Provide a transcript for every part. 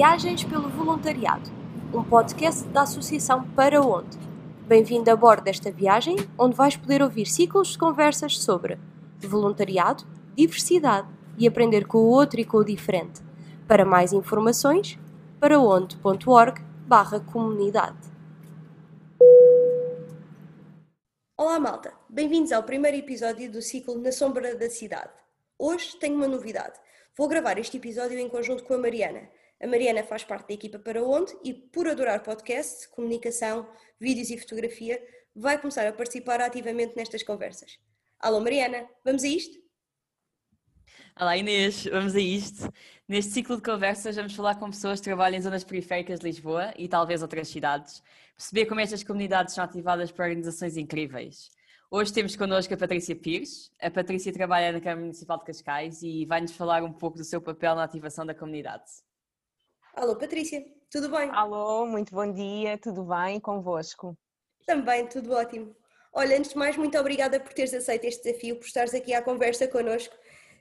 Viagens pelo Voluntariado, um podcast da Associação Para Onde. Bem-vindo a bordo desta viagem, onde vais poder ouvir ciclos de conversas sobre voluntariado, diversidade e aprender com o outro e com o diferente. Para mais informações, paraonde.org barra comunidade. Olá malta, bem-vindos ao primeiro episódio do ciclo Na Sombra da Cidade. Hoje tenho uma novidade. Vou gravar este episódio em conjunto com a Mariana. A Mariana faz parte da equipa Para Onde e, por adorar podcast, comunicação, vídeos e fotografia, vai começar a participar ativamente nestas conversas. Alô Mariana, vamos a isto? Olá Inês, vamos a isto. Neste ciclo de conversas vamos falar com pessoas que trabalham em zonas periféricas de Lisboa e talvez outras cidades, perceber como estas comunidades são ativadas por organizações incríveis. Hoje temos connosco a Patrícia Pires. A Patrícia trabalha na Câmara Municipal de Cascais e vai-nos falar um pouco do seu papel na ativação da comunidade. Alô Patrícia, tudo bem? Alô, muito bom dia, tudo bem convosco? Também, tudo ótimo. Olha, antes de mais, muito obrigada por teres aceito este desafio, por estares aqui à conversa connosco.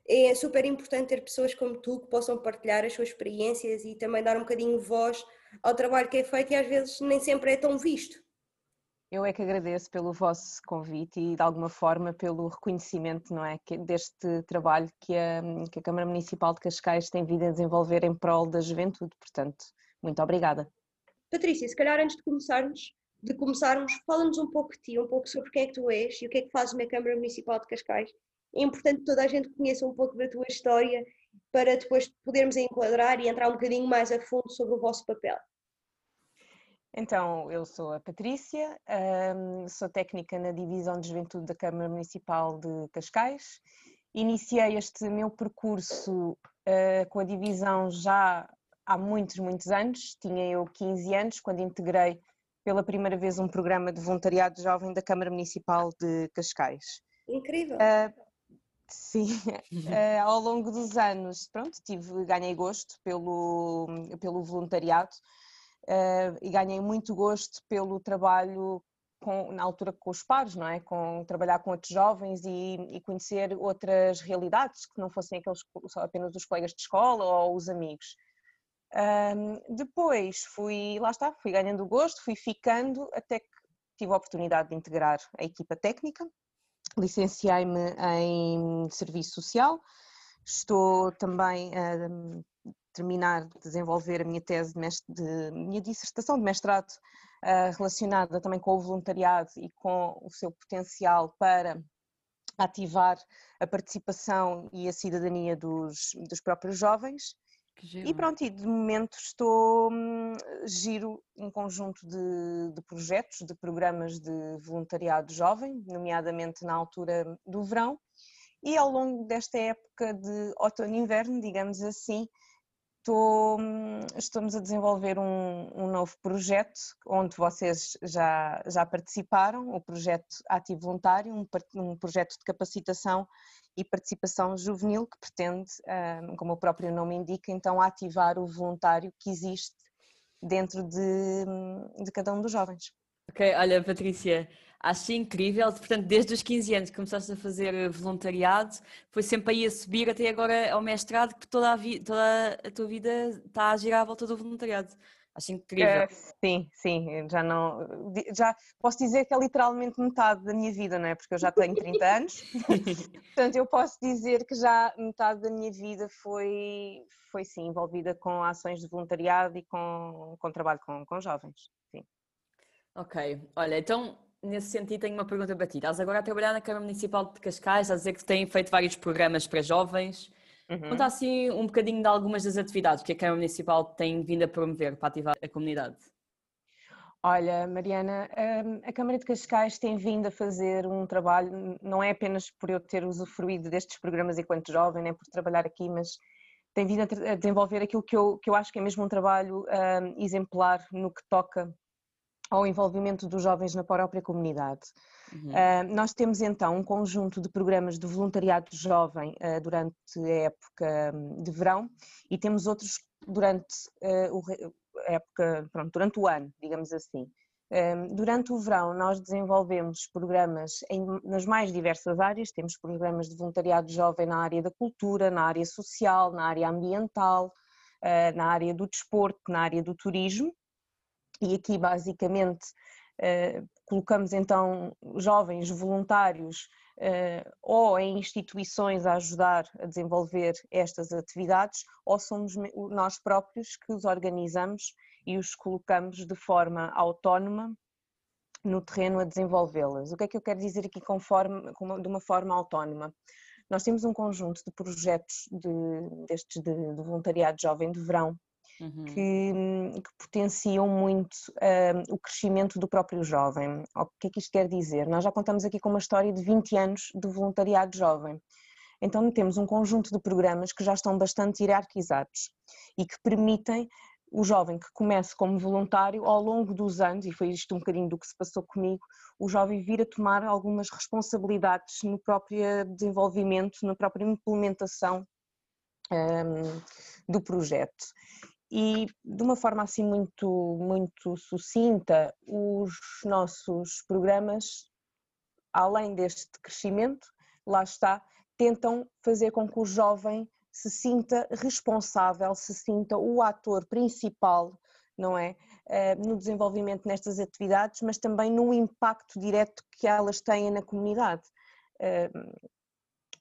É super importante ter pessoas como tu que possam partilhar as suas experiências e também dar um bocadinho voz ao trabalho que é feito e às vezes nem sempre é tão visto. Eu é que agradeço pelo vosso convite e de alguma forma pelo reconhecimento não é, deste trabalho que a, que a Câmara Municipal de Cascais tem vindo a desenvolver em prol da juventude. Portanto, muito obrigada. Patrícia, se calhar antes de começarmos, de começarmos, fala-nos um pouco de ti, um pouco sobre quem é que tu és e o que é que fazes na Câmara Municipal de Cascais. É importante que toda a gente conheça um pouco da tua história para depois podermos enquadrar e entrar um bocadinho mais a fundo sobre o vosso papel. Então, eu sou a Patrícia, sou técnica na Divisão de Juventude da Câmara Municipal de Cascais. Iniciei este meu percurso ah, com a divisão já há muitos, muitos anos. Tinha eu 15 anos quando integrei pela primeira vez um programa de voluntariado jovem da Câmara Municipal de Cascais. Incrível! Uh, sim, uh, ao longo dos anos, pronto, tive, ganhei gosto pelo, pelo voluntariado uh, e ganhei muito gosto pelo trabalho com, na altura com os pares, não é? Com trabalhar com outros jovens e, e, conhecer outras realidades que não fossem aqueles só apenas os colegas de escola ou os amigos. Um, depois fui, lá está, fui ganhando gosto, fui ficando até que tive a oportunidade de integrar a equipa técnica, licenciei-me em serviço social, estou também terminar de desenvolver a minha tese de, mestre, de minha dissertação de mestrado uh, relacionada também com o voluntariado e com o seu potencial para ativar a participação e a cidadania dos, dos próprios jovens. E pronto, e de momento estou, hum, giro um conjunto de, de, projetos, de programas de voluntariado jovem, nomeadamente na altura do verão, e ao longo desta época de outono e inverno, digamos assim, estou, estamos a desenvolver um, um, novo projeto onde vocês já, já participaram, o projeto Ativo Voluntário, um, um projeto de capacitação e participação juvenil que pretende, como o próprio nome indica, então ativar o voluntário que existe dentro de, de cada um dos jovens. Ok, olha Patrícia, Acho incrível, portanto, desde os 15 anos que começaste a fazer voluntariado, foi sempre aí a subir até agora ao mestrado, que toda a, toda a tua vida está a girar à volta do voluntariado. Acho incrível. Uh, sim, sim, já não. Já posso dizer que é literalmente metade da minha vida, não é? Porque eu já tenho 30 anos. Portanto, eu posso dizer que já metade da minha vida foi, foi sim, envolvida com ações de voluntariado e com, com trabalho com, com jovens. Sim. Ok, olha, então nesse sentido, tenho uma pergunta para ti. Estás agora a trabalhar na Câmara Municipal de Cascais, a dizer que têm feito vários programas para jovens. Uhum. Conta assim um bocadinho de algumas das atividades que a Câmara Municipal tem vindo a promover para ativar a comunidade. Olha, Mariana, hum, a Câmara de Cascais tem vindo a fazer um trabalho, não é apenas por eu ter usufruído destes programas enquanto jovem, nem por trabalhar aqui, mas tem vindo a desenvolver aquilo que eu, que eu acho que é mesmo um trabalho um, exemplar no que toca ao envolvimento dos jovens na própria comunidade. Uhum. Uh, nós temos então um conjunto de programas de voluntariado jovem uh, durante a época hum, de verão e temos outros durante uh, a época, pronto, durante o ano, digamos assim. Um, durante o verão nós desenvolvemos programas em, nas mais diversas áreas, temos programas de voluntariado jovem na área da cultura, na área social, na área ambiental, na área do desporto, na área do turismo, e aqui basicamente uh, colocamos então jovens voluntários uh, ou em instituições a ajudar a desenvolver estas atividades, ou somos nós próprios que os organizamos e os colocamos de forma autónoma no terreno a desenvolvê-las. O que é que eu quero dizer aqui conforme, de uma forma autónoma? Nós temos um conjunto de projetos de, destes de, de voluntariado jovem de verão uhum. que, que, potenciam muito uh, o crescimento do próprio jovem. O que é que isto quer dizer? Nós já contamos aqui com uma história de 20 anos de voluntariado jovem. Então temos um conjunto de programas que já estão bastante hierarquizados e que permitem o jovem que comece como voluntário ao longo dos anos, e foi isto um bocadinho do que se passou comigo, o jovem vir a tomar algumas responsabilidades no próprio desenvolvimento, na própria implementação um, do projeto. E de uma forma assim muito, muito sucinta, os nossos programas, além deste crescimento, lá está, tentam fazer com que o jovem se sinta responsável, se sinta o ator principal, não é? Eh, no desenvolvimento nestas atividades, mas também no impacto direto que elas têm na comunidade.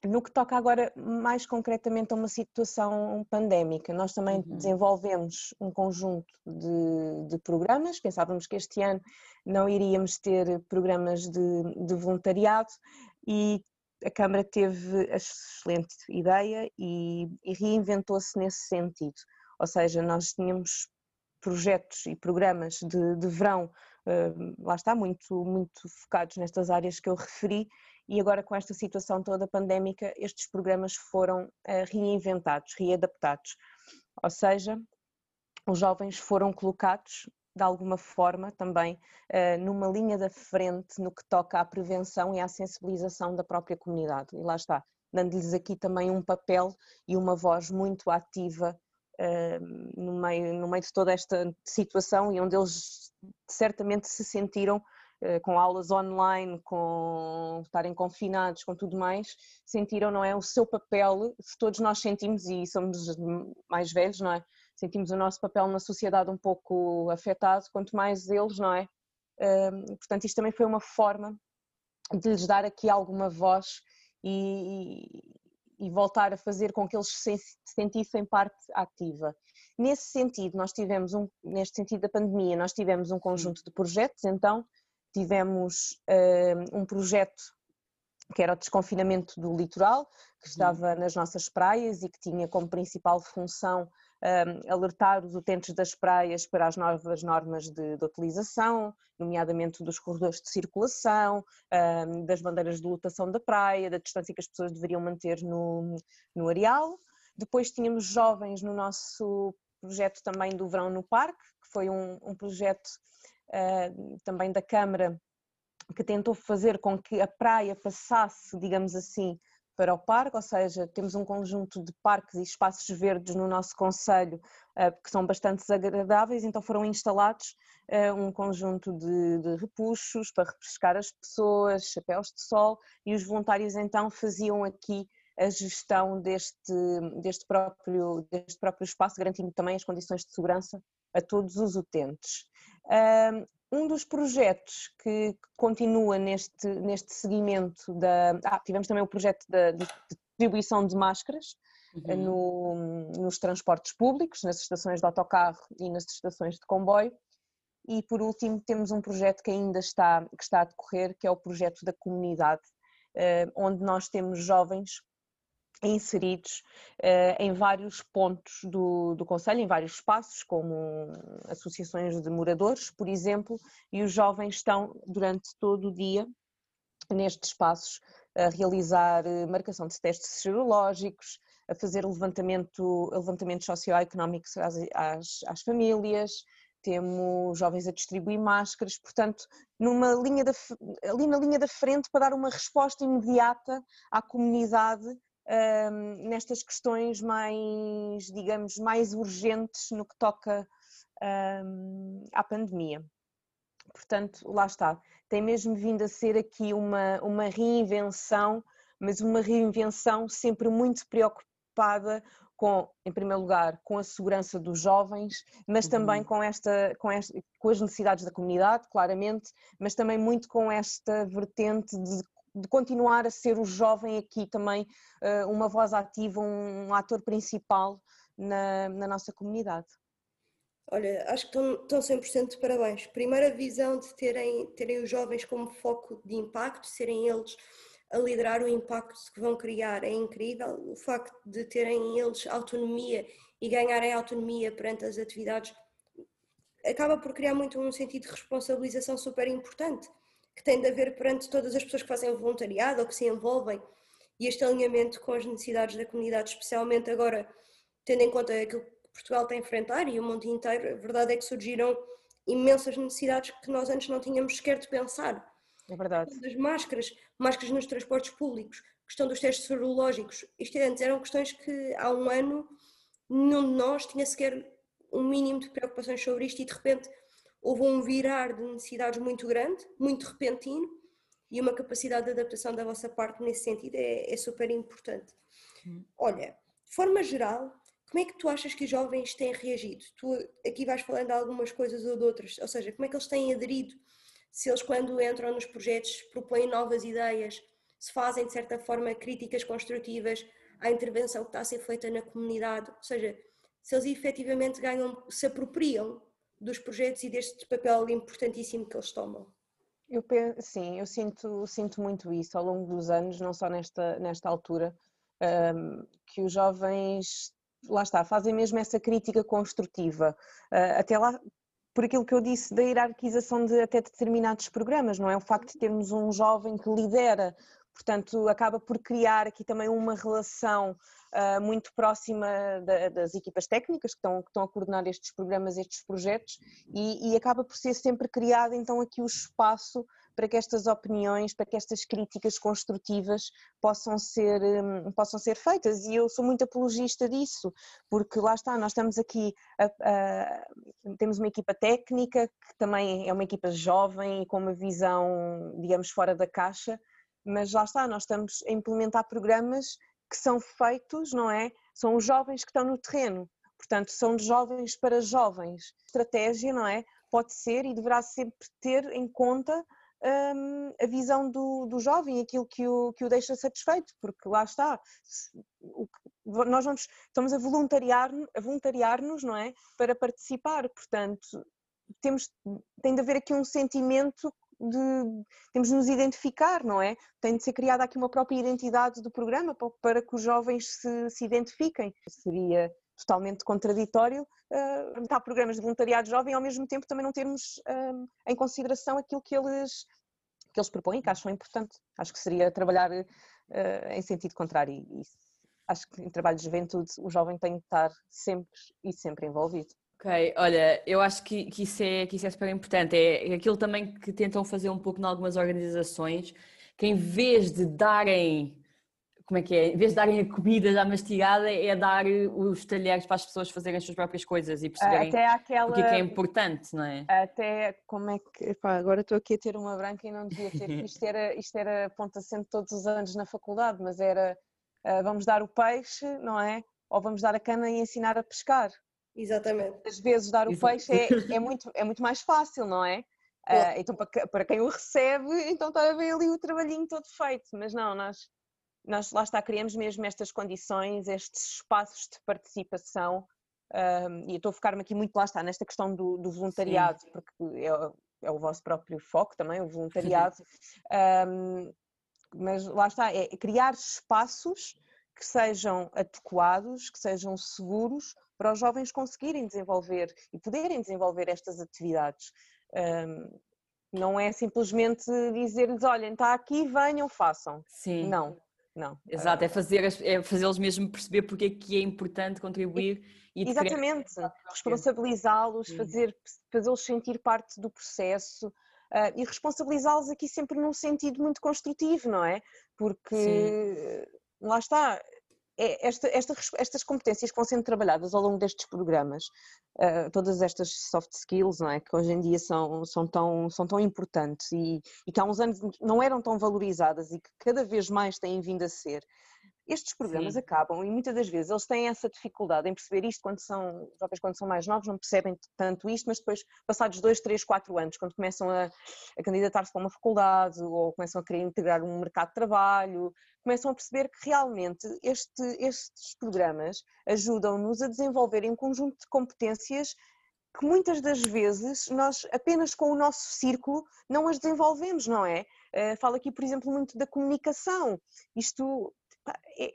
Eh, no que toca agora mais concretamente a uma situação pandémica, nós também uhum. desenvolvemos um conjunto de, de, programas. Pensávamos que este ano não iríamos ter programas de, de voluntariado e a Câmara teve a excelente ideia e, e reinventou-se nesse sentido. Ou seja, nós tínhamos projetos e programas de, de verão, uh, lá está, muito, muito focados nestas áreas que eu referi, e agora com esta situação toda pandémica, estes programas foram uh, reinventados, readaptados. Ou seja, os jovens foram colocados de alguma forma também uh, numa linha da frente no que toca à prevenção e à sensibilização da própria comunidade. E lá está, dando-lhes aqui também um papel e uma voz muito ativa uh, no, meio, no meio de toda esta situação e onde eles certamente se sentiram com aulas online, com estarem confinados, com tudo mais, sentiram, não é, o seu papel, se todos nós sentimos e somos mais velhos, não é, sentimos o nosso papel na sociedade um pouco afetado, quanto mais eles, não é? portanto, isto também foi uma forma de lhes dar aqui alguma voz e, e voltar a fazer com que eles se sentissem parte ativa. Nesse sentido, nós tivemos um, neste sentido da pandemia, nós tivemos um conjunto de projetos, então tivemos um projeto que era o desconfinamento do litoral, que estava nas nossas praias e que tinha como principal função um, alertar os utentes das praias para as novas normas de, de utilização, nomeadamente dos corredores de circulação, um, das bandeiras de lotação da praia, da distância que as pessoas deveriam manter no, no areal. Depois tínhamos jovens no nosso projeto também do Verão no Parque, que foi um, um projeto também da Câmara que tentou fazer com que a praia passasse, digamos assim, para o parque, ou seja, temos um conjunto de parques e espaços verdes no nosso conselho eh, que são bastante agradáveis, então foram instalados eh, um conjunto de, de repuxos para refrescar as pessoas, chapéus de sol, e os voluntários então faziam aqui a gestão deste, deste, próprio, deste próprio espaço, garantindo também as condições de segurança a todos os utentes. Um dos projetos que continua neste, neste seguimento da. Ah, tivemos também o projeto da de distribuição de máscaras eh, uhum. no, nos transportes públicos, nas estações de autocarro e nas estações de comboio. E por último temos um projeto que ainda está, que está a decorrer, que é o projeto da comunidade, eh, onde nós temos jovens inseridos uh, em vários pontos do, do Conselho, em vários espaços, como associações de moradores, por exemplo, e os jovens estão durante todo o dia nestes espaços a realizar eh, marcação de testes serológicos, a fazer levantamento, levantamentos socioeconómicos às, às, às famílias, temos jovens a distribuir máscaras, portanto, numa linha da, ali na linha da frente para dar uma resposta imediata à comunidade um, nestas questões mais, digamos, mais urgentes no que toca um, à pandemia. Portanto, lá está, tem mesmo vindo a ser aqui uma, uma reinvenção, mas uma reinvenção sempre muito preocupada com, em primeiro lugar, com a segurança dos jovens, mas uhum. também com, esta, com, esta, com as necessidades da comunidade, claramente, mas também muito com esta vertente de, de continuar a ser o jovem aqui também uh, uma voz ativa, um, ator principal na, na, nossa comunidade. Olha, acho que estão, estão 100% de parabéns. Primeira visão de terem, terem os jovens como foco de impacto, serem eles a liderar o impacto que vão criar. É incrível o facto de terem eles autonomia e ganharem autonomia perante as atividades acaba por criar muito um sentido de responsabilização super importante que tem de haver perante todas as pessoas que fazem voluntariado ou que se envolvem e este alinhamento com as necessidades da comunidade, especialmente agora tendo em conta aquilo que Portugal tem a enfrentar e o mundo inteiro, a verdade é que surgiram imensas necessidades que nós antes não tínhamos sequer de pensar. É verdade. Das máscaras, máscaras nos transportes públicos, questão dos testes serológicos. Isto é, antes eram questões que há um ano nenhum de nós tinha sequer um mínimo de preocupações sobre isto e de repente houve um virar de necessidades muito grande, muito repentino e uma capacidade de adaptação da vossa parte nesse sentido é, é super importante. Olha, de forma geral, como é que tu achas que os jovens têm reagido? Tu aqui vais falando de algumas coisas ou de outras, ou seja, como é que eles têm aderido se eles, quando entram nos projetos, propõem novas ideias, se fazem, de certa forma, críticas construtivas à intervenção que está a ser feita na comunidade, ou seja, se eles efetivamente ganham, se apropriam dos projetos e deste papel importantíssimo que eles tomam. Eu penso, sim, eu sinto, sinto muito isso ao longo dos anos, não só nesta, nesta altura, um, que os jovens, lá está, fazem mesmo essa crítica construtiva. Uh, até lá, por aquilo que eu disse da hierarquização de até determinados programas, não é? O facto de termos um jovem que lidera, portanto, acaba por criar aqui também uma relação uh, muito próxima da, das equipas técnicas que estão, que estão a coordenar estes programas, estes projetos, e, e acaba por ser sempre criado então aqui o espaço para que estas opiniões, para que estas críticas construtivas possam ser, um, possam ser feitas. E eu sou muito apologista disso, porque lá está, nós estamos aqui, a, a, temos uma equipa técnica que também é uma equipa jovem e com uma visão, digamos, fora da caixa, mas lá está, nós estamos a implementar programas que são feitos, não é? São os jovens que estão no terreno, portanto, são de jovens para jovens. Estratégia, não é? Pode ser e deverá sempre ter em conta um, a visão do, do jovem, aquilo que o, que o deixa satisfeito, porque lá está, nós vamos, estamos a voluntariar, voluntariar-nos, não é? Para participar, portanto, temos, tem de haver aqui um sentimento de temos de nos identificar, não é? Tem de ser criada aqui uma própria identidade do programa para que os jovens se, se identifiquem. Seria totalmente contraditório uh, programas de voluntariado jovem e ao mesmo tempo também não termos uh, em consideração aquilo que eles, que eles propõem, que acham importante. Acho que seria trabalhar uh, em sentido contrário e acho que em trabalho de juventude o jovem tem de estar sempre e sempre envolvido. Ok, olha, eu acho que, que, isso é, que isso é super importante. É aquilo também que tentam fazer um pouco em algumas organizações, que em vez de darem, como é que é? Em vez de darem a comida já mastigada, é dar os talheres para as pessoas fazerem as suas próprias coisas e perceberem aquela... o que é, que é importante, não é? Até, como é que, epá, agora estou aqui a ter uma branca e não devia ter, isto era, isto era ponta sempre todos os anos na faculdade, mas era, uh, vamos dar o peixe, não é? Ou vamos dar a cana e ensinar a pescar. Exatamente. Às vezes dar o peixe é, é, muito, é muito mais fácil, não é? Uh, então para, para quem o recebe, então está a ver ali o trabalhinho todo feito, mas não, nós, nós lá está, criamos mesmo estas condições, estes espaços de participação um, e eu estou a focar-me aqui muito lá está, nesta questão do, do voluntariado, Sim. porque é, é, o vosso próprio foco também, o voluntariado, um, mas lá está, é criar espaços que sejam adequados, que sejam seguros para os jovens conseguirem desenvolver e poderem desenvolver estas atividades. Um, não é simplesmente dizer-lhes, olhem, está aqui, venham, façam. Sim. Não, não. Exato, é fazer é fazê-los mesmo perceber porque é que é importante contribuir e Exatamente, responsabilizá-los, fazer, fazê-los sentir parte do processo uh, e responsabilizá-los aqui sempre num sentido muito construtivo, não é? Porque Sim. lá está, é esta, esta, estas competências que vão sendo trabalhadas ao longo destes programas, uh, todas estas soft skills, não é? que hoje em dia são, são, tão, são tão importantes e, e, que há uns anos não eram tão valorizadas e que cada vez mais têm vindo a ser, estes programas Sim. acabam e muitas das vezes eles têm essa dificuldade em perceber isto quando são, jovens quando são mais novos não percebem tanto isto, mas depois, passados dois, três, quatro anos, quando começam a, a candidatar-se para uma faculdade ou começam a querer integrar um mercado de trabalho, começam a perceber que realmente este, estes programas ajudam-nos a desenvolver um conjunto de competências que muitas das vezes nós apenas com o nosso círculo não as desenvolvemos, não é? Uh, falo aqui, por exemplo, muito da comunicação. Isto, é,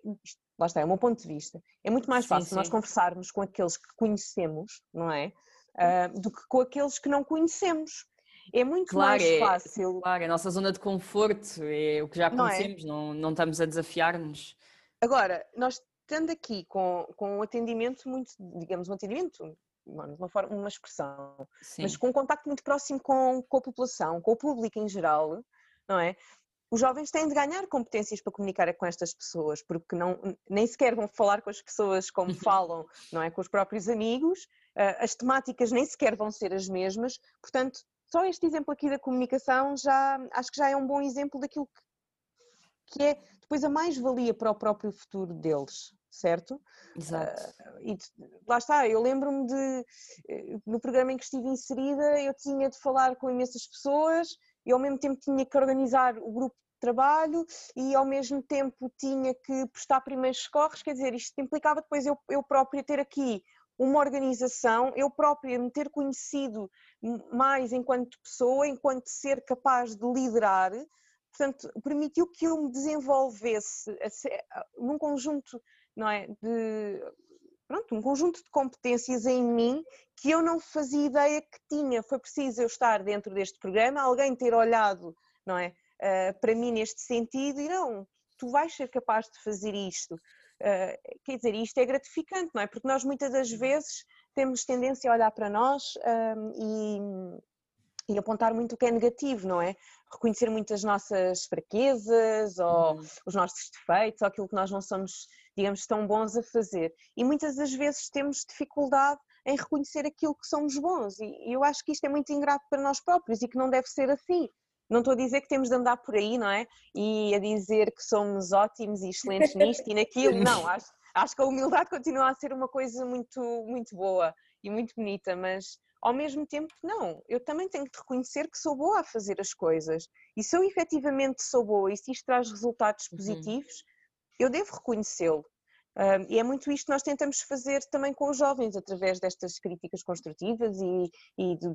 lá está, é o meu ponto de vista. É muito mais fácil sim, nós conversarmos com aqueles que conhecemos, não é? Uh, do que com aqueles que não conhecemos. É muito claro, mais é, fácil. Claro, é a nossa zona de conforto, é o que já conhecemos, não, é? não, não estamos a desafiar-nos. Agora, nós estando aqui com, com um atendimento muito, digamos, um atendimento uma, forma, uma expressão, Sim. mas com um contacto muito próximo com, com a população, com o público em geral, não é? Os jovens têm de ganhar competências para comunicar com estas pessoas, porque não, nem sequer vão falar com as pessoas como uhum. falam, não é? Com os próprios amigos, eh, as temáticas nem sequer vão ser as mesmas, portanto, só este exemplo aqui da comunicação já acho que já é um bom exemplo daquilo que, que é depois a mais-valia para o próprio futuro deles, certo? Exato. Uh, e lá está, eu lembro-me de, eh, no programa em que estive inserida, eu tinha de falar com imensas pessoas e ao mesmo tempo tinha que organizar o grupo de trabalho e ao mesmo tempo tinha que prestar primeiros socorros, quer dizer, isto implicava depois eu, eu própria ter aqui uma organização, eu própria me ter conhecido mais enquanto pessoa, enquanto ser capaz de liderar, portanto, permitiu que eu me desenvolvesse num conjunto não é? De pronto, um conjunto de competências em mim que eu não fazia ideia que tinha. Foi preciso eu estar dentro deste programa, alguém ter olhado, não é, uh, para mim neste sentido e não, tu vais ser capaz de fazer isto. Uh, quer dizer, isto é gratificante, não é? Porque nós muitas das vezes temos tendência a olhar para nós um, e, e apontar muito o que é negativo, não é? Reconhecer muitas nossas fraquezas ou uhum. os nossos defeitos ou aquilo que nós não somos digamos, tão bons a fazer. E muitas das vezes temos dificuldade em reconhecer aquilo que somos bons. E eu acho que isto é muito ingrato para nós próprios e que não deve ser assim. Não estou a dizer que temos de andar por aí, não é? E a dizer que somos ótimos e excelentes nisto e naquilo. Não, acho, acho que a humildade continua a ser uma coisa muito, muito boa e muito bonita, mas ao mesmo tempo, não. Eu também tenho de reconhecer que sou boa a fazer as coisas. E se eu efetivamente sou boa e se isto traz resultados uhum. positivos, uhum eu devo reconhecê-lo. Um, e é muito isto que nós tentamos fazer também com os jovens, através destas críticas construtivas e, e de,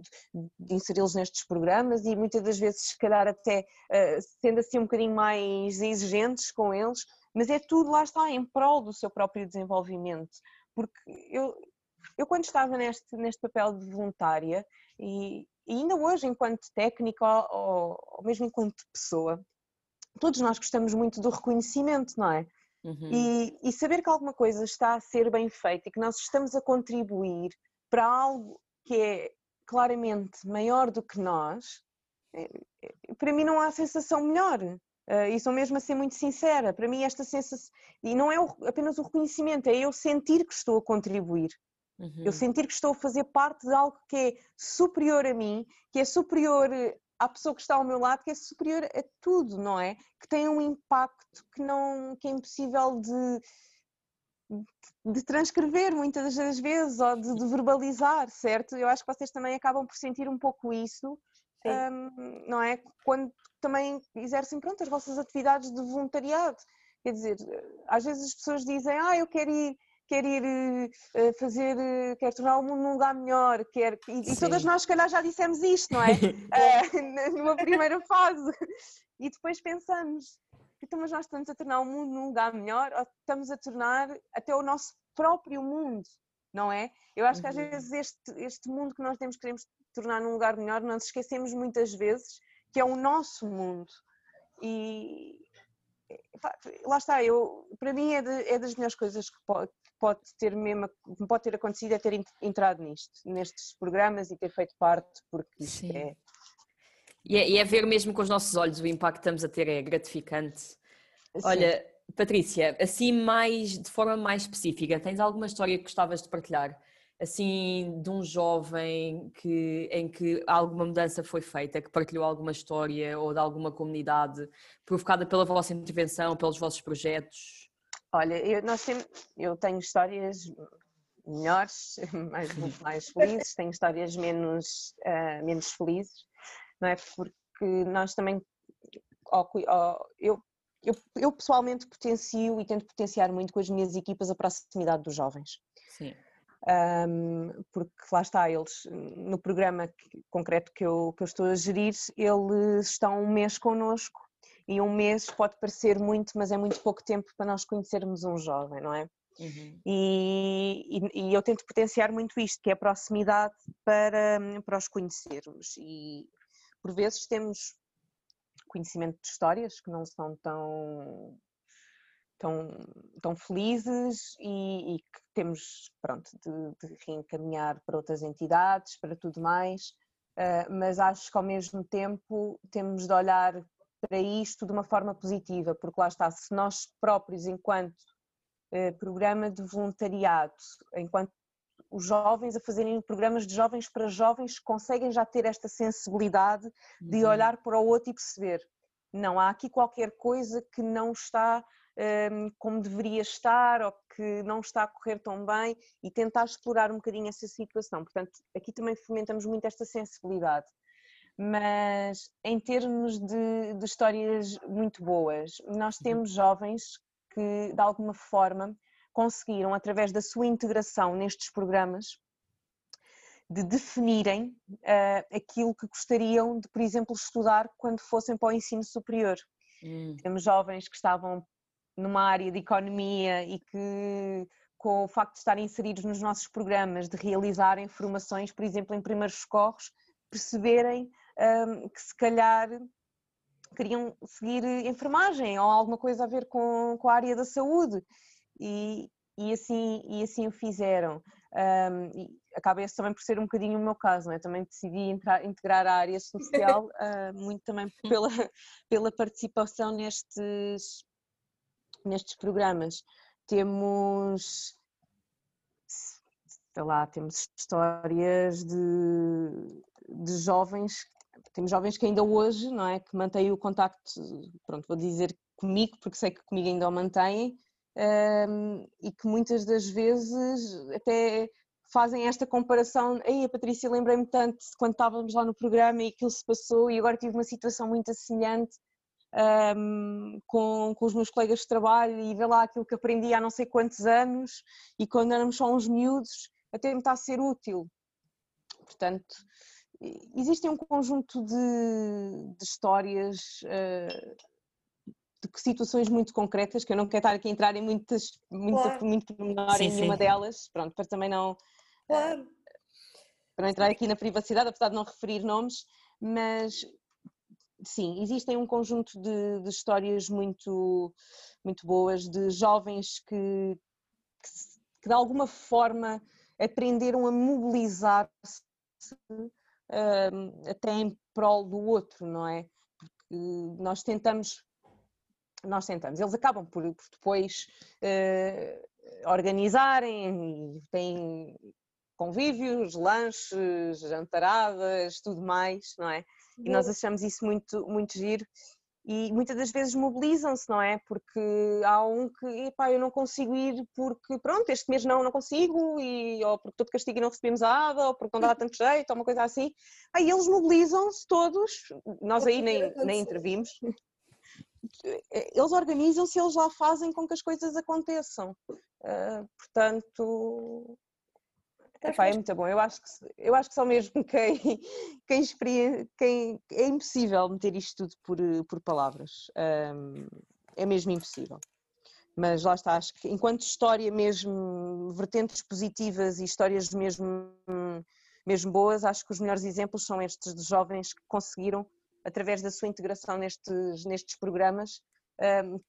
de inseri-los nestes programas e muitas das vezes, se calhar, até uh, sendo assim um bocadinho mais exigentes com eles, mas é tudo lá está em prol do seu próprio desenvolvimento. Porque eu, eu quando estava neste, neste papel de voluntária e, e ainda hoje, enquanto técnica ou, ou mesmo enquanto pessoa, todos nós gostamos muito do reconhecimento, não é? Uhum. E, e, saber que alguma coisa está a ser bem feita e que nós estamos a contribuir para algo que é claramente maior do que nós, é, é, para mim não há sensação melhor. Uh, e sou mesmo a ser muito sincera. Para mim, esta sensação. E não é apenas o reconhecimento, é eu sentir que estou a contribuir. Uhum. Eu sentir que estou a fazer parte de algo que é superior a mim, que é superior à pessoa que está ao meu lado que é superior a tudo, não é? Que tem um impacto que, não, que é impossível de, de transcrever muitas das vezes ou de, de, verbalizar, certo? Eu acho que vocês também acabam por sentir um pouco isso, um, não é? Quando também exercem pronto, as vossas atividades de voluntariado. Quer dizer, às vezes as pessoas dizem, ah, eu quero ir quer ir uh, fazer, uh, quer tornar o mundo um lugar melhor, quer... E, e, todas nós, se calhar, já dissemos isto, não é? uh, numa primeira fase. E depois pensamos, então, mas nós estamos a tornar o mundo num lugar melhor ou estamos a tornar até o nosso próprio mundo, não é? Eu acho que às uhum. vezes este, este mundo que nós temos, queremos tornar num lugar melhor, nós esquecemos muitas vezes que é o nosso mundo. E, lá está, eu, para mim é, de, é das melhores coisas que pode, ter mesmo, pode ter acontecido é ter entrado nisto, nestes programas e ter feito parte, porque isto Sim. é... E, é... e é ver mesmo com os nossos olhos o impacto que estamos a ter, é gratificante. Sim. Olha, Patrícia, assim mais, de forma mais específica, tens alguma história que gostavas de partilhar? Assim, de um jovem que, em que alguma mudança foi feita, que partilhou alguma história ou de alguma comunidade provocada pela vossa intervenção, pelos vossos projetos? Olha, eu, nós temos, eu tenho histórias melhores, mais, mais felizes, tenho histórias menos, uh, menos felizes, não é? Porque nós também, eu, eu, eu pessoalmente potencio e tento potenciar muito com as minhas equipas a proximidade dos jovens. Sim. Um, porque lá está, eles no programa que, concreto que eu, que eu estou a gerir, eles estão um mês connosco e um mês pode parecer muito, mas é muito pouco tempo para nós conhecermos um jovem, não é? Uhum. E, e, e, eu tento potenciar muito isto, que é a proximidade para, para os conhecermos. E por vezes temos conhecimento de histórias que não são tão tão, tão felizes e, e que temos pronto de, de, reencaminhar para outras entidades, para tudo mais, uh, mas acho que ao mesmo tempo temos de olhar para isto de uma forma positiva, porque lá está, se nós próprios, enquanto uh, programa de voluntariado, enquanto os jovens a fazerem programas de jovens para jovens, conseguem já ter esta sensibilidade de uhum. olhar para o outro e perceber não há aqui qualquer coisa que não está um, como deveria estar ou que não está a correr tão bem e tentar explorar um bocadinho essa situação. Portanto, aqui também fomentamos muito esta sensibilidade. Mas em termos de, de histórias muito boas, nós uhum. temos jovens que de alguma forma conseguiram, através da sua integração nestes programas, de definirem uh, aquilo que gostariam de, por exemplo, estudar quando fossem para o ensino superior. Hum. Temos jovens que estavam numa área de economia e que com o facto de estarem inseridos nos nossos programas, de realizarem formações, por exemplo, em primeiros socorros, perceberem um, que se calhar queriam seguir enfermagem ou alguma coisa a ver com, com a área da saúde e, e, assim, e assim o fizeram. Um, e acaba esse também por ser um bocadinho o meu caso, é? também decidi entrar, integrar a área social uh, muito também pela, pela participação nestes, nestes programas. Temos, sei lá, temos histórias de, de jovens, temos jovens que ainda hoje, não é, que mantêm o contacto, pronto, vou dizer comigo, porque sei que comigo ainda o mantêm, um, e que muitas das vezes até fazem esta comparação, aí a Patrícia lembrei-me tanto quando estávamos lá no programa e aquilo se passou e agora tive uma situação muito semelhante um, com, com os meus colegas de trabalho e ver lá aquilo que aprendi há não sei quantos anos e quando éramos só uns miúdos, até me está a ser útil. Portanto, existem um conjunto de, de histórias, uh, de situações muito concretas, que eu não quero estar aqui a entrar em muitas, muito, claro. muito menor em nenhuma delas, pronto, para também não. Claro. Para não entrar aqui na privacidade, apesar de não referir nomes, mas sim, existem um conjunto de, de, histórias muito, muito boas de jovens que, que, que de alguma forma aprenderam a mobilizar-se uh, até em prol do outro, não é? Porque nós tentamos, nós tentamos, eles acabam por, por depois uh, organizarem e têm convívios, lanches, jantaradas, tudo mais, não é? E nós achamos isso muito, muito giro e muitas das vezes mobilizam-se, não é? Porque há um que, epá, eu não consigo ir porque, pronto, este mês não, não consigo, e, ou porque estou de castigo e não recebemos a ADA, ou porque não dá tanto jeito, ou uma coisa assim. Aí eles mobilizam-se todos, nós aí nem, nem intervimos. Eles organizam-se, eles lá fazem com que as coisas aconteçam. Uh, portanto, Epá, é muito bom. Eu acho que, eu acho que só mesmo quem, quem, quem é impossível meter isto tudo por, por palavras. Um, é mesmo impossível. Mas lá está, acho que enquanto história mesmo, vertentes positivas e histórias mesmo, mesmo boas, acho que os melhores exemplos são estes de jovens que conseguiram, através da sua integração nestes, nestes programas, um,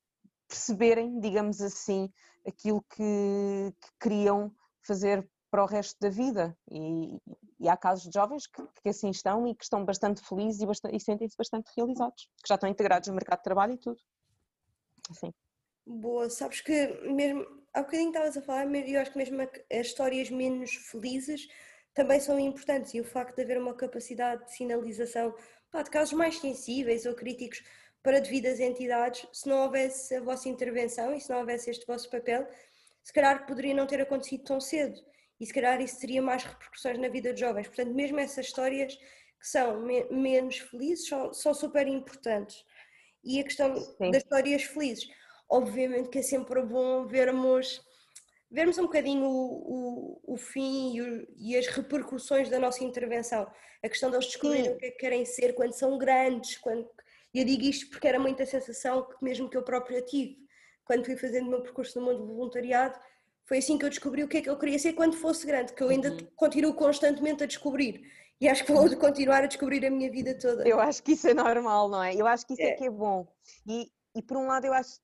perceberem, digamos assim, aquilo que, que queriam fazer para o resto da vida. E, e há casos de jovens que, que, assim estão e que estão bastante felizes e, e sentem-se bastante realizados, que já estão integrados no mercado de trabalho e tudo. Assim. Boa, sabes que mesmo há bocadinho estavas a falar, eu acho que mesmo as histórias menos felizes também são importantes e o facto de haver uma capacidade de sinalização pá, de casos mais sensíveis ou críticos para devidas entidades, se não houvesse a vossa intervenção e se não houvesse este vosso papel, se calhar poderia não ter acontecido tão cedo e se calhar isso teria mais repercussões na vida de jovens. Portanto, mesmo essas histórias que são me menos felizes são, são, super importantes. E a questão Sim. das histórias felizes, obviamente que é sempre bom vermos vermos um bocadinho o, o, o fim e, o, e, as repercussões da nossa intervenção. A questão deles descobrirem o que é que querem ser quando são grandes. Quando... Eu digo isto porque era muita sensação que mesmo que eu própria tive. Quando fui fazendo o meu percurso no mundo do voluntariado, foi assim que eu descobri o que é que eu queria ser quando fosse grande, que eu ainda uhum. continuo constantemente a descobrir. E acho que vou continuar a descobrir a minha vida toda. Eu acho que isso é normal, não é? Eu acho que isso é, é que é bom. E, e por um lado eu acho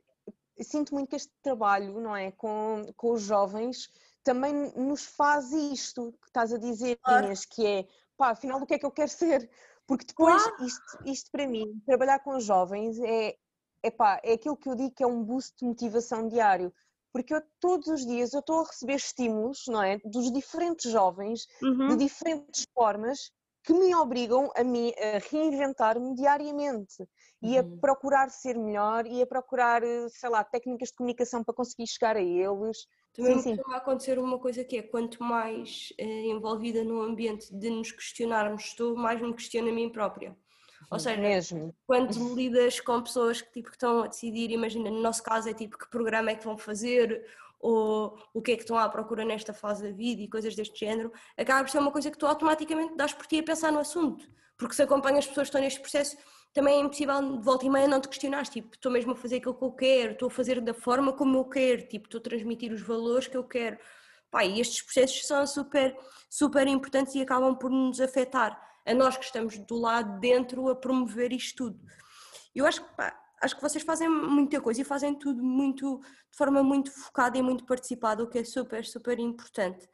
sinto muito que este trabalho, não é, com, com os jovens também nos faz isto que estás a dizer, claro. Inês, que é, pá, afinal o que é que eu quero ser? Porque depois, claro. isto, isto para mim, trabalhar com os jovens é, é pá, é aquilo que eu digo que é um boost de motivação diário. Porque eu, todos os dias eu estou a receber estímulos, não é? Dos diferentes jovens, uhum. de diferentes formas, que me obrigam a, mim, a reinventar-me diariamente e a uhum. procurar ser melhor e a procurar, sei lá, técnicas de comunicação para conseguir chegar a eles. Também sim, sim. acontecer uma coisa que é quanto mais eh, envolvida no ambiente de nos questionarmos estou, mais me questiono a mim própria. Ou seja, Mesmo. quando lidas com pessoas que, tipo, que estão a decidir, imagina, no nosso caso é tipo que programa é que vão fazer, ou o que é que estão à procura nesta fase da vida e coisas deste género, acaba por ser uma coisa que tu automaticamente dás por ti a pensar no assunto. Porque se acompanhas as pessoas que estão neste processo, também é impossível de volta e meia não te questionares, tipo, estou mesmo a fazer aquilo que eu quero, estou a fazer da forma como eu quero, tipo, estou a transmitir os valores que eu quero. Pá, e estes processos são super, super importantes e acabam por nos afetar, a nós que estamos do lado dentro a promover isto tudo. Eu acho que, pá, acho que vocês fazem muita coisa e fazem tudo muito de forma muito focada e muito participada, o que é super, super importante.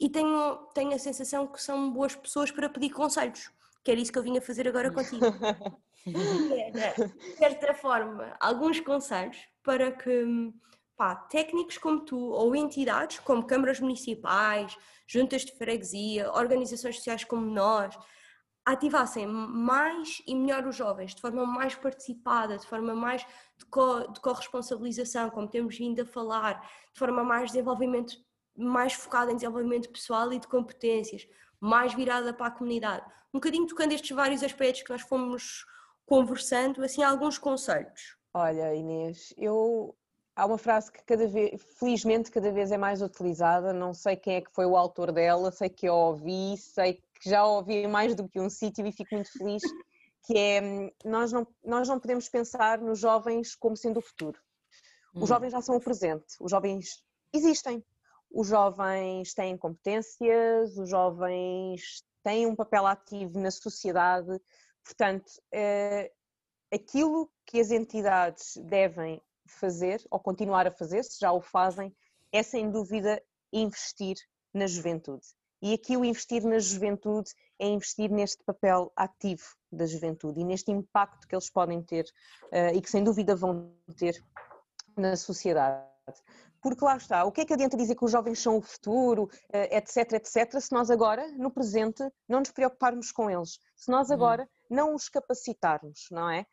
E tenho, tenho a sensação que são boas pessoas para pedir conselhos, que era isso que eu vinha fazer agora contigo. era, de certa forma, alguns conselhos para que pá, técnicos como tu ou entidades como câmaras municipais, juntas de freguesia, organizações sociais como nós, ativassem mais e melhor os jovens, de forma mais participada, de forma mais de, co, de corresponsabilização, como temos vindo a falar, de forma mais desenvolvimento, mais focada em desenvolvimento pessoal e de competências, mais virada para a comunidade. Um bocadinho tocando estes vários aspectos que nós fomos conversando, assim, alguns conselhos. Olha, Inês, eu há uma frase que cada vez, felizmente, cada vez é mais utilizada. Não sei quem é que foi o autor dela, sei que eu ouvi, sei que já ouvi mais do que um sítio e fico muito feliz, que é nós não, nós não podemos pensar nos jovens como sendo o futuro. Os hum. jovens já são o presente, os jovens existem, os jovens têm competências, os jovens têm um papel ativo na sociedade, portanto, é, aquilo que as entidades devem fazer ou continuar a fazer, se já o fazem, é sem dúvida investir na juventude. E aqui o investir na juventude é investir neste papel ativo da juventude e neste impacto que eles podem ter uh, e que sem dúvida vão ter na sociedade. Porque lá está, o que é que adianta dizer que os jovens são o futuro, uh, etc, etc, se nós agora, no presente, não nos preocuparmos com eles, se nós uhum. agora não os capacitarmos, não é?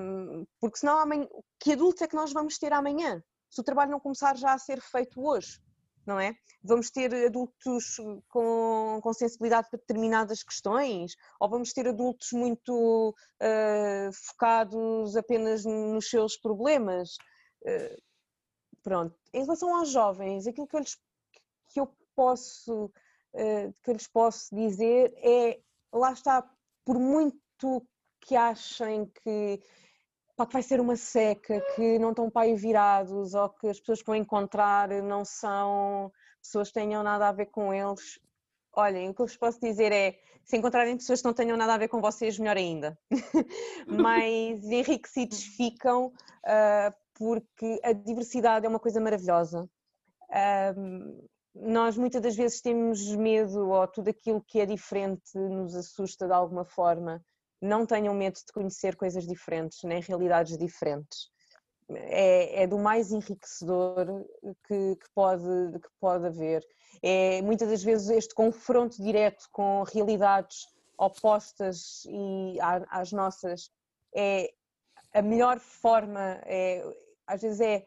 Um, porque senão, amanhã, que adultos é que nós vamos ter amanhã? Se o trabalho não começar já a ser feito hoje? Não é? Vamos ter adultos com, com sensibilidade para determinadas questões, ou vamos ter adultos muito uh, focados apenas nos seus problemas. Uh, pronto. Em relação aos jovens, aquilo que eu lhes, que eu posso, uh, que eu lhes posso dizer é, lá está, por muito que achem que pá, que vai ser uma seca, que não estão pai virados ou que as pessoas que vão encontrar não são pessoas que tenham nada a ver com eles. Olhem, o que eu vos posso dizer é, se encontrarem pessoas que não tenham nada a ver com vocês, melhor ainda. Mas enriquecidos ficam uh, porque a diversidade é uma coisa maravilhosa. Uh, nós muitas das vezes temos medo ou tudo aquilo que é diferente nos assusta de alguma forma não tenham medo de conhecer coisas diferentes, nem realidades diferentes. É, é do mais enriquecedor que, que, pode, que pode haver. É muitas das vezes este confronto direto com realidades opostas e às nossas é a melhor forma é, às vezes é,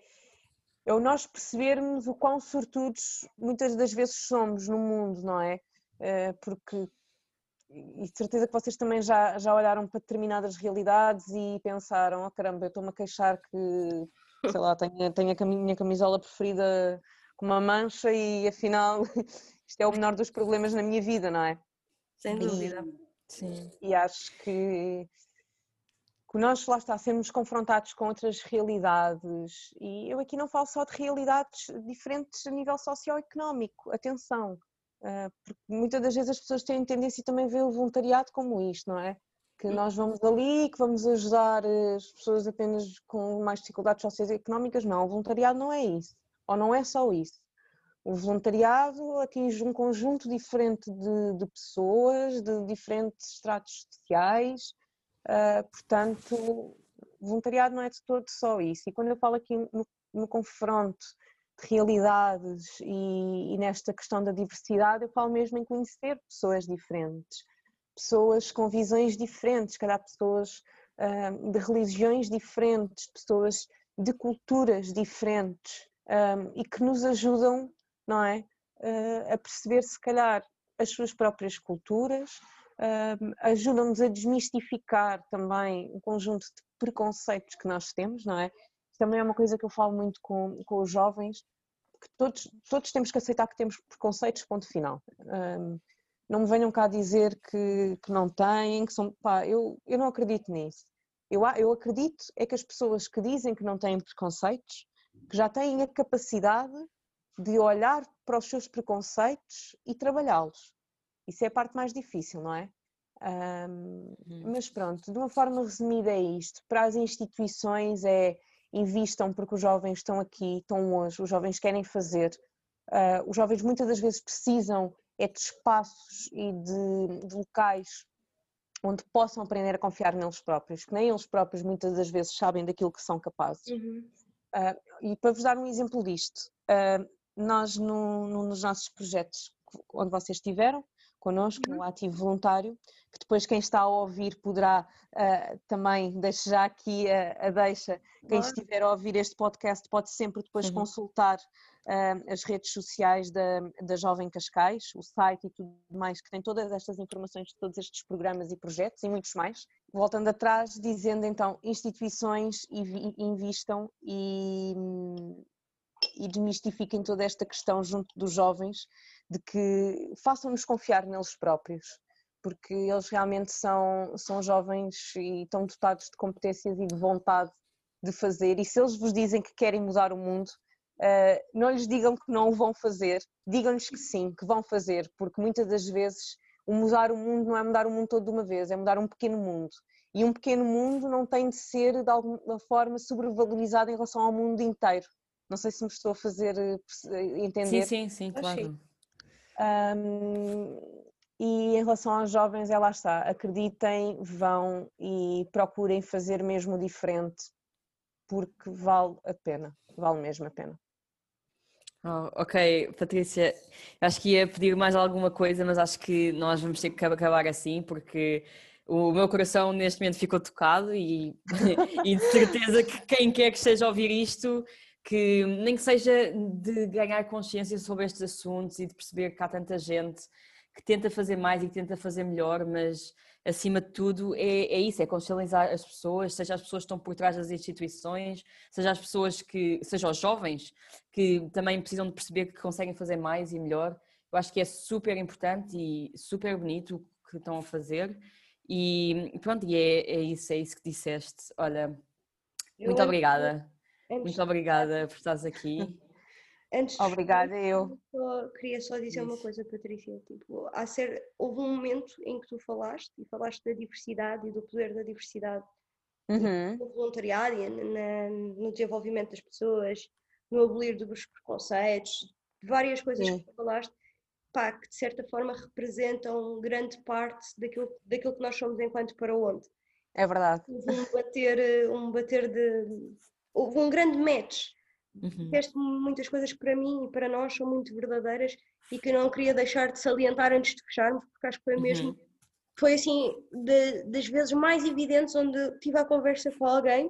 é o nós percebermos o quão sortudos muitas das vezes somos no mundo, não é? Eh, porque e de certeza que vocês também já, já olharam para determinadas realidades e pensaram, oh caramba, eu estou-me a queixar que, sei lá, tenho, tenho a minha camisola preferida com uma mancha e afinal isto é o menor dos problemas na minha vida, não é? Sem dúvida. E, Sim. E acho que, que nós lá está, sermos confrontados com outras realidades, e eu aqui não falo só de realidades diferentes a nível socioeconómico, atenção, porque muitas das vezes as pessoas têm tendência também ver o voluntariado como isto, não é? Que hum. nós vamos ali, que vamos ajudar eh, as pessoas apenas com mais dificuldades socioeconómicas. Não, o voluntariado não é isso. Ou não é só isso. O voluntariado atinge um conjunto diferente de, de pessoas, de diferentes estratos sociais, uh, portanto, voluntariado não é de todo só isso. E quando eu falo aqui no, no confronto de realidades e, e, nesta questão da diversidade, eu falo mesmo em conhecer pessoas diferentes, pessoas com visões diferentes, cada pessoas uh, de religiões diferentes, pessoas de culturas diferentes um, e que nos ajudam, não é, uh, a perceber se calhar as suas próprias culturas, ajudam-nos a desmistificar também um conjunto de preconceitos que nós temos, não é? Também é uma coisa que eu falo muito com, com os jovens, que todos, todos temos que aceitar que temos preconceitos, ponto final. Um, não me venham cá dizer que, que não têm, que são. Pá, eu, eu não acredito nisso. Eu, eu acredito é que as pessoas que dizem que não têm preconceitos, que já têm a capacidade de olhar para os seus preconceitos e trabalhá-los. Isso é a parte mais difícil, não é? Um, mas pronto, de uma forma resumida é isto. Para as instituições é invistam porque os jovens estão aqui, estão hoje, os jovens querem fazer. Uh, os jovens muitas das vezes precisam é de espaços e de, de, locais onde possam aprender a confiar neles próprios, que nem eles próprios muitas das vezes sabem daquilo que são capazes. Uhum. Uh, e para vos dar um exemplo disto, uh, nós no, no, nos nossos projetos onde vocês estiveram, connosco, no uhum. ativo voluntário, que depois quem está a ouvir poderá uh, também, deixo já aqui a, a deixa, quem estiver a ouvir este podcast pode sempre depois uhum. consultar uh, as redes sociais da, da Jovem Cascais, o site e tudo mais, que tem todas estas informações de todos estes programas e projetos e muitos mais. Voltando atrás, dizendo então, instituições invistam e, e desmistifiquem toda esta questão junto dos jovens de que façam-nos confiar neles próprios, porque eles realmente são, são jovens e estão dotados de competências e de vontade de fazer. E se eles vos dizem que querem mudar o mundo, uh, não lhes digam que não o vão fazer, digam-lhes que sim, que vão fazer, porque muitas das vezes o mudar o mundo não é mudar o mundo todo de uma vez, é mudar um pequeno mundo. E um pequeno mundo não tem de ser de alguma forma sobrevalorizado em relação ao mundo inteiro. Não sei se me estou a fazer eh, entender. Sim, sim, sim, claro. Um, e em relação aos jovens, é lá está, acreditem, vão e procurem fazer mesmo diferente, porque vale a pena, vale mesmo a pena. Oh, ok, Patrícia, acho que ia pedir mais alguma coisa, mas acho que nós vamos ter que acabar assim, porque o meu coração neste momento ficou tocado e, e de certeza que quem quer que esteja a ouvir isto que nem que seja de ganhar consciência sobre estes assuntos e de perceber que há tanta gente que tenta fazer mais e que tenta fazer melhor, mas acima de tudo é, é isso, é consciencializar as pessoas, seja as pessoas que estão por trás das instituições, seja as pessoas que, seja os jovens, que também precisam de perceber que conseguem fazer mais e melhor. Eu acho que é super importante e super bonito o que estão a fazer. E pronto, e é, é isso, é isso que disseste. Olha, muito obrigada. Antes Muito obrigada por estares aqui. Antes Obrigada, de... eu. Só, queria só dizer Isso. uma coisa, Patrícia. Tipo, há ser, houve um momento em que tu falaste e falaste da diversidade e do poder da diversidade uhum. no voluntariado e na, no desenvolvimento das pessoas, no abolir dos preconceitos, várias coisas Sim. que tu falaste, pá, que de certa forma representam grande parte daquilo, daquilo que nós somos enquanto para onde. É verdade. Um bater, um bater de, houve um grande match. Uhum. Disseste muitas coisas que para mim e para nós são muito verdadeiras e que eu não queria deixar de salientar antes de fecharmos, porque acho que foi mesmo uhum. foi assim de, das vezes mais evidentes onde tive a conversa com alguém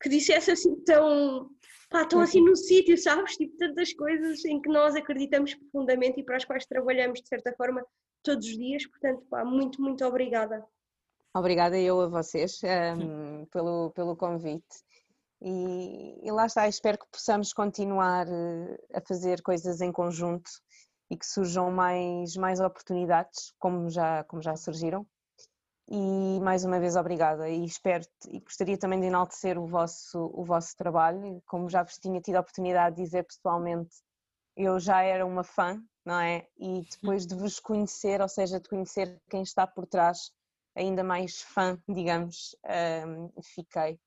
que dissesse assim tão pá, estão assim no sítio, sabes? Tipo, tantas coisas em que nós acreditamos profundamente e para as quais trabalhamos de certa forma todos os dias. Portanto, pá, muito, muito obrigada. Obrigada eu a vocês um, pelo, pelo convite. E, e, lá está, espero que possamos continuar eh, a fazer coisas em conjunto e que surjam mais, mais oportunidades, como já, como já surgiram. E mais uma vez obrigada e espero e gostaria também de enaltecer o vosso, o vosso trabalho, como já vos tinha tido a oportunidade de dizer pessoalmente, eu já era uma fã, não é? E depois de vos conhecer, ou seja, de conhecer quem está por trás, ainda mais fã, digamos, um, fiquei.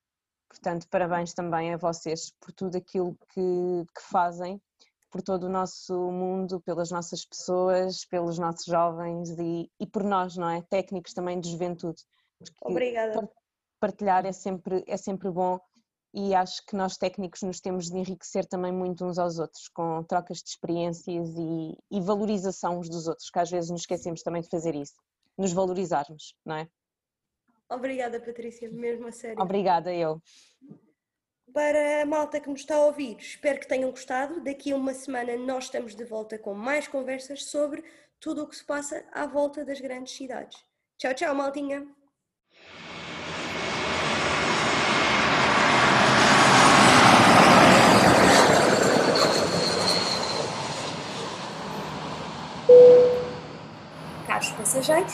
Portanto, parabéns também a vocês por tudo aquilo que, que fazem, por todo o nosso mundo, pelas nossas pessoas, pelos nossos jovens e, e por nós, não é? Técnicos também de juventude. Obrigada. Partilhar é sempre, é sempre bom e acho que nós técnicos nos temos de enriquecer também muito uns aos outros, com trocas de experiências e, e valorização uns dos outros, que às vezes nos esquecemos também de fazer isso nos valorizarmos, não é? Obrigada, Patrícia, mesmo a sério. Obrigada, eu. Para a malta que nos está a ouvir, espero que tenham gostado. Daqui a uma semana nós estamos de volta com mais conversas sobre tudo o que se passa à volta das grandes cidades. Tchau, tchau, maltinha! Caros passageiros,